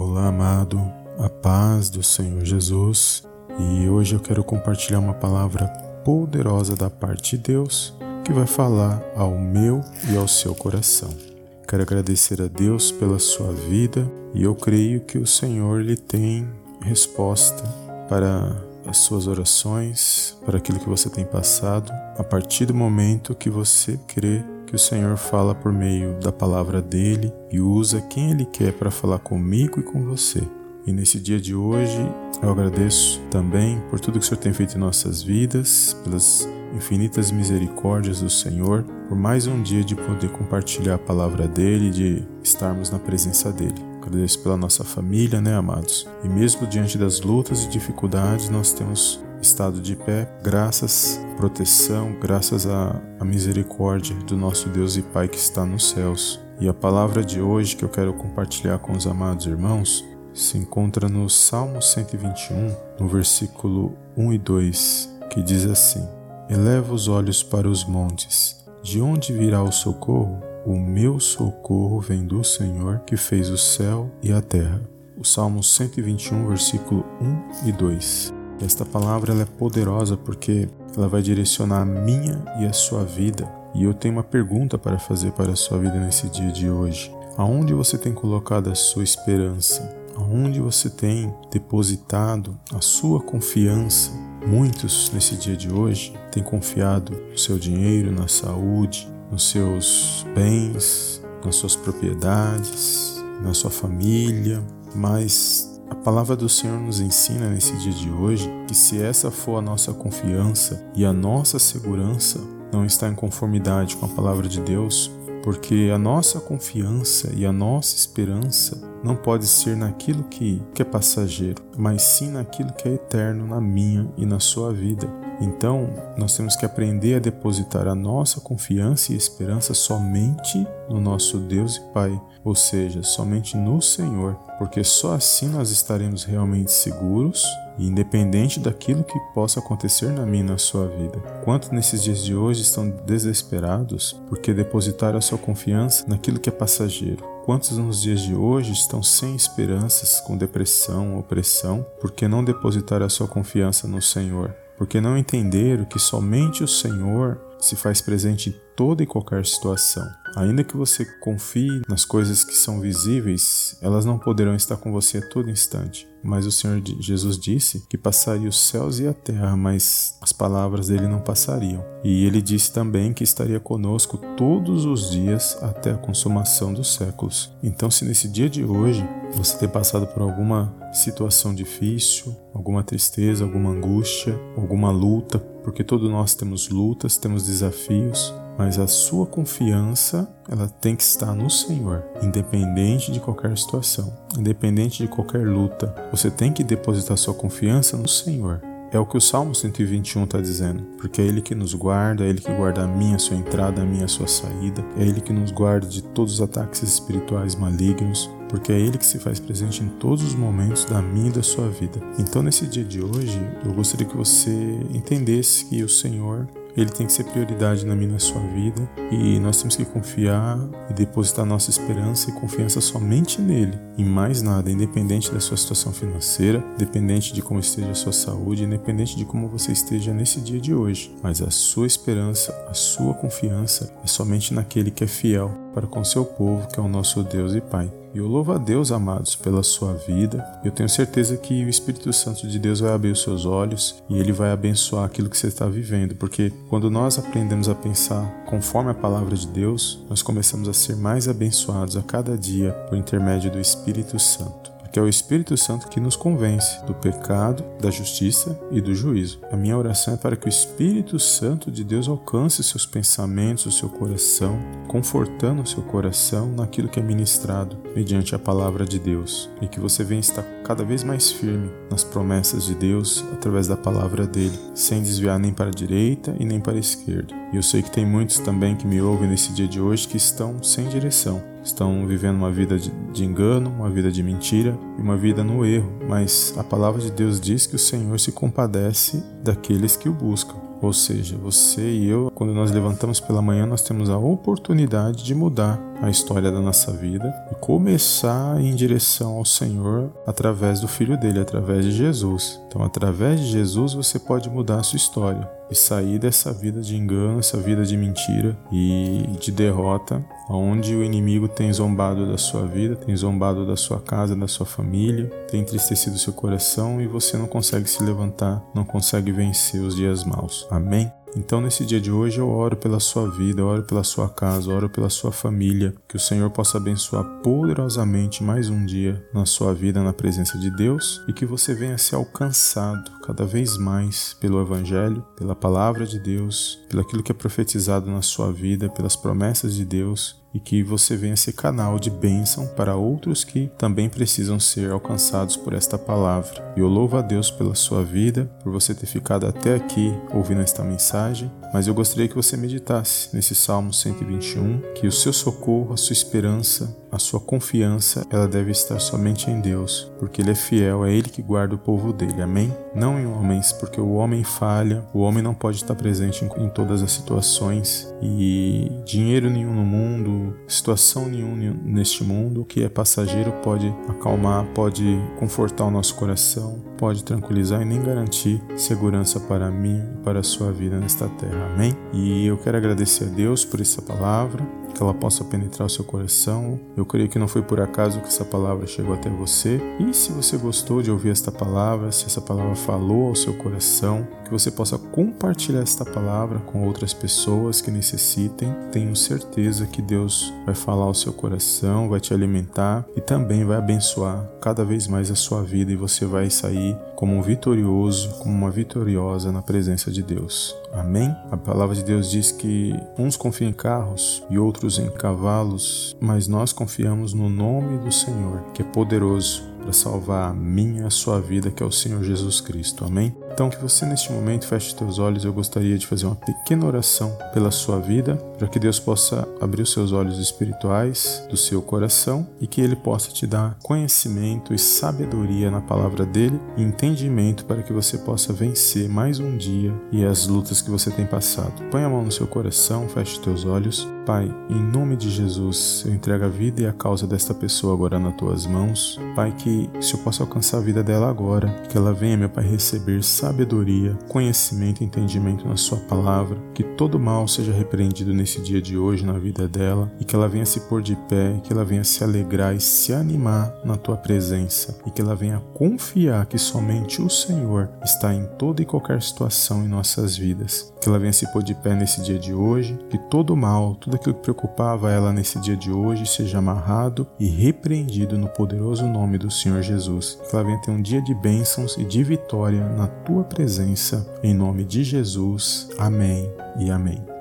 Olá, amado, a paz do Senhor Jesus. E hoje eu quero compartilhar uma palavra poderosa da parte de Deus que vai falar ao meu e ao seu coração. Quero agradecer a Deus pela sua vida e eu creio que o Senhor lhe tem resposta para as suas orações, para aquilo que você tem passado, a partir do momento que você crê que o Senhor fala por meio da palavra dele e usa quem ele quer para falar comigo e com você. E nesse dia de hoje, eu agradeço também por tudo que o Senhor tem feito em nossas vidas, pelas infinitas misericórdias do Senhor, por mais um dia de poder compartilhar a palavra dele, de estarmos na presença dele. Agradeço pela nossa família, né, amados? E mesmo diante das lutas e dificuldades, nós temos estado de pé, graças à proteção, graças à, à misericórdia do nosso Deus e Pai que está nos céus. E a palavra de hoje que eu quero compartilhar com os amados irmãos se encontra no Salmo 121, no versículo 1 e 2, que diz assim: Eleva os olhos para os montes, de onde virá o socorro? O meu socorro vem do Senhor que fez o céu e a terra. O Salmo 121, versículo 1 e 2. Esta palavra é poderosa porque ela vai direcionar a minha e a sua vida. E eu tenho uma pergunta para fazer para a sua vida nesse dia de hoje. Aonde você tem colocado a sua esperança? Aonde você tem depositado a sua confiança? Muitos nesse dia de hoje têm confiado no seu dinheiro, na saúde, nos seus bens, nas suas propriedades, na sua família, mas a palavra do Senhor nos ensina nesse dia de hoje que se essa for a nossa confiança e a nossa segurança não está em conformidade com a palavra de Deus, porque a nossa confiança e a nossa esperança não pode ser naquilo que, que é passageiro, mas sim naquilo que é eterno na minha e na sua vida. Então, nós temos que aprender a depositar a nossa confiança e esperança somente no nosso Deus e Pai, ou seja, somente no Senhor, porque só assim nós estaremos realmente seguros e independente daquilo que possa acontecer na minha e na sua vida. Quantos nesses dias de hoje estão desesperados porque depositaram a sua confiança naquilo que é passageiro? Quantos nos dias de hoje estão sem esperanças, com depressão, opressão, porque não depositaram a sua confiança no Senhor? Porque não entenderam que somente o Senhor se faz presente em toda e qualquer situação. Ainda que você confie nas coisas que são visíveis, elas não poderão estar com você a todo instante. Mas o Senhor Jesus disse que passaria os céus e a terra, mas as palavras dele não passariam. E ele disse também que estaria conosco todos os dias até a consumação dos séculos. Então, se nesse dia de hoje você tem passado por alguma situação difícil, alguma tristeza, alguma angústia, alguma luta, porque todos nós temos lutas, temos desafios, mas a sua confiança, ela tem que estar no Senhor, independente de qualquer situação, independente de qualquer luta. Você tem que depositar sua confiança no Senhor. É o que o Salmo 121 está dizendo, porque é Ele que nos guarda, é Ele que guarda a minha sua entrada, a minha sua saída, é Ele que nos guarda de todos os ataques espirituais malignos, porque é Ele que se faz presente em todos os momentos da minha e da sua vida. Então, nesse dia de hoje, eu gostaria que você entendesse que o Senhor ele tem que ser prioridade na minha na sua vida e nós temos que confiar e depositar nossa esperança e confiança somente nele, em mais nada, independente da sua situação financeira, independente de como esteja a sua saúde, independente de como você esteja nesse dia de hoje. Mas a sua esperança, a sua confiança é somente naquele que é fiel para com seu povo, que é o nosso Deus e Pai. Eu louvo a Deus, amados, pela sua vida. Eu tenho certeza que o Espírito Santo de Deus vai abrir os seus olhos e ele vai abençoar aquilo que você está vivendo, porque quando nós aprendemos a pensar conforme a palavra de Deus, nós começamos a ser mais abençoados a cada dia por intermédio do Espírito Santo que é o Espírito Santo que nos convence do pecado, da justiça e do juízo. A minha oração é para que o Espírito Santo de Deus alcance seus pensamentos, o seu coração, confortando o seu coração naquilo que é ministrado mediante a palavra de Deus, e que você venha estar cada vez mais firme nas promessas de Deus através da palavra dele, sem desviar nem para a direita e nem para a esquerda. E eu sei que tem muitos também que me ouvem nesse dia de hoje que estão sem direção, estão vivendo uma vida de, de, engano, uma vida de mentira e uma vida no erro, mas a palavra de Deus diz que o Senhor se compadece daqueles que o buscam. Ou seja, você e eu, quando nós levantamos pela manhã, nós temos a oportunidade de mudar a história da nossa vida e começar em direção ao Senhor através do Filho dele, através de Jesus. Então, através de Jesus, você pode mudar a sua história e sair dessa vida de engano, essa vida de mentira e de derrota, onde o inimigo tem zombado da sua vida, tem zombado da sua casa, da sua família, tem entristecido seu coração e você não consegue se levantar, não consegue vencer os dias maus. Amém? Então, nesse dia de hoje, eu oro pela sua vida, eu oro pela sua casa, eu oro pela sua família, que o Senhor possa abençoar poderosamente mais um dia na sua vida na presença de Deus. E que você venha ser alcançado cada vez mais pelo Evangelho, pela palavra de Deus, pelo aquilo que é profetizado na sua vida, pelas promessas de Deus e que você venha ser canal de bênção para outros que também precisam ser alcançados por esta palavra. E eu louvo a Deus pela sua vida, por você ter ficado até aqui ouvindo esta mensagem, mas eu gostaria que você meditasse nesse Salmo 121, que o seu socorro, a sua esperança, a sua confiança, ela deve estar somente em Deus, porque Ele é fiel, é Ele que guarda o povo dele. Amém? Não em homens, porque o homem falha, o homem não pode estar presente em, em todas as situações e dinheiro nenhum no mundo, situação nenhuma neste mundo que é passageiro pode acalmar, pode confortar o nosso coração, pode tranquilizar e nem garantir segurança para mim e para a sua vida nesta terra. Amém? E eu quero agradecer a Deus por essa palavra que ela possa penetrar o seu coração. Eu creio que não foi por acaso que essa palavra chegou até você. E se você gostou de ouvir esta palavra, se essa palavra falou ao seu coração, que você possa compartilhar esta palavra com outras pessoas que necessitem. Tenho certeza que Deus vai falar ao seu coração, vai te alimentar e também vai abençoar cada vez mais a sua vida e você vai sair como um vitorioso, como uma vitoriosa na presença de Deus. Amém? A palavra de Deus diz que uns confiam em carros e outros em cavalos, mas nós confiamos no nome do Senhor, que é poderoso para salvar a minha e a sua vida, que é o Senhor Jesus Cristo. Amém? Então, que você neste momento feche teus olhos. Eu gostaria de fazer uma pequena oração pela sua vida, para que Deus possa abrir os seus olhos espirituais do seu coração e que Ele possa te dar conhecimento e sabedoria na palavra dele e entendimento para que você possa vencer mais um dia e as lutas que você tem passado. Põe a mão no seu coração, feche teus olhos. Pai, em nome de Jesus, eu entrego a vida e a causa desta pessoa agora nas tuas mãos. Pai, que se eu possa alcançar a vida dela agora, que ela venha, meu Pai, receber sabedoria, conhecimento e entendimento na Sua palavra, que todo mal seja repreendido nesse dia de hoje na vida dela e que ela venha se pôr de pé, que ela venha se alegrar e se animar na Tua presença e que ela venha confiar que somente o Senhor está em toda e qualquer situação em nossas vidas. Que ela venha se pôr de pé nesse dia de hoje, que todo mal, tudo aquilo que preocupava ela nesse dia de hoje seja amarrado e repreendido no poderoso nome do Senhor Jesus. Que ela venha ter um dia de bênçãos e de vitória na tua presença, em nome de Jesus. Amém e amém.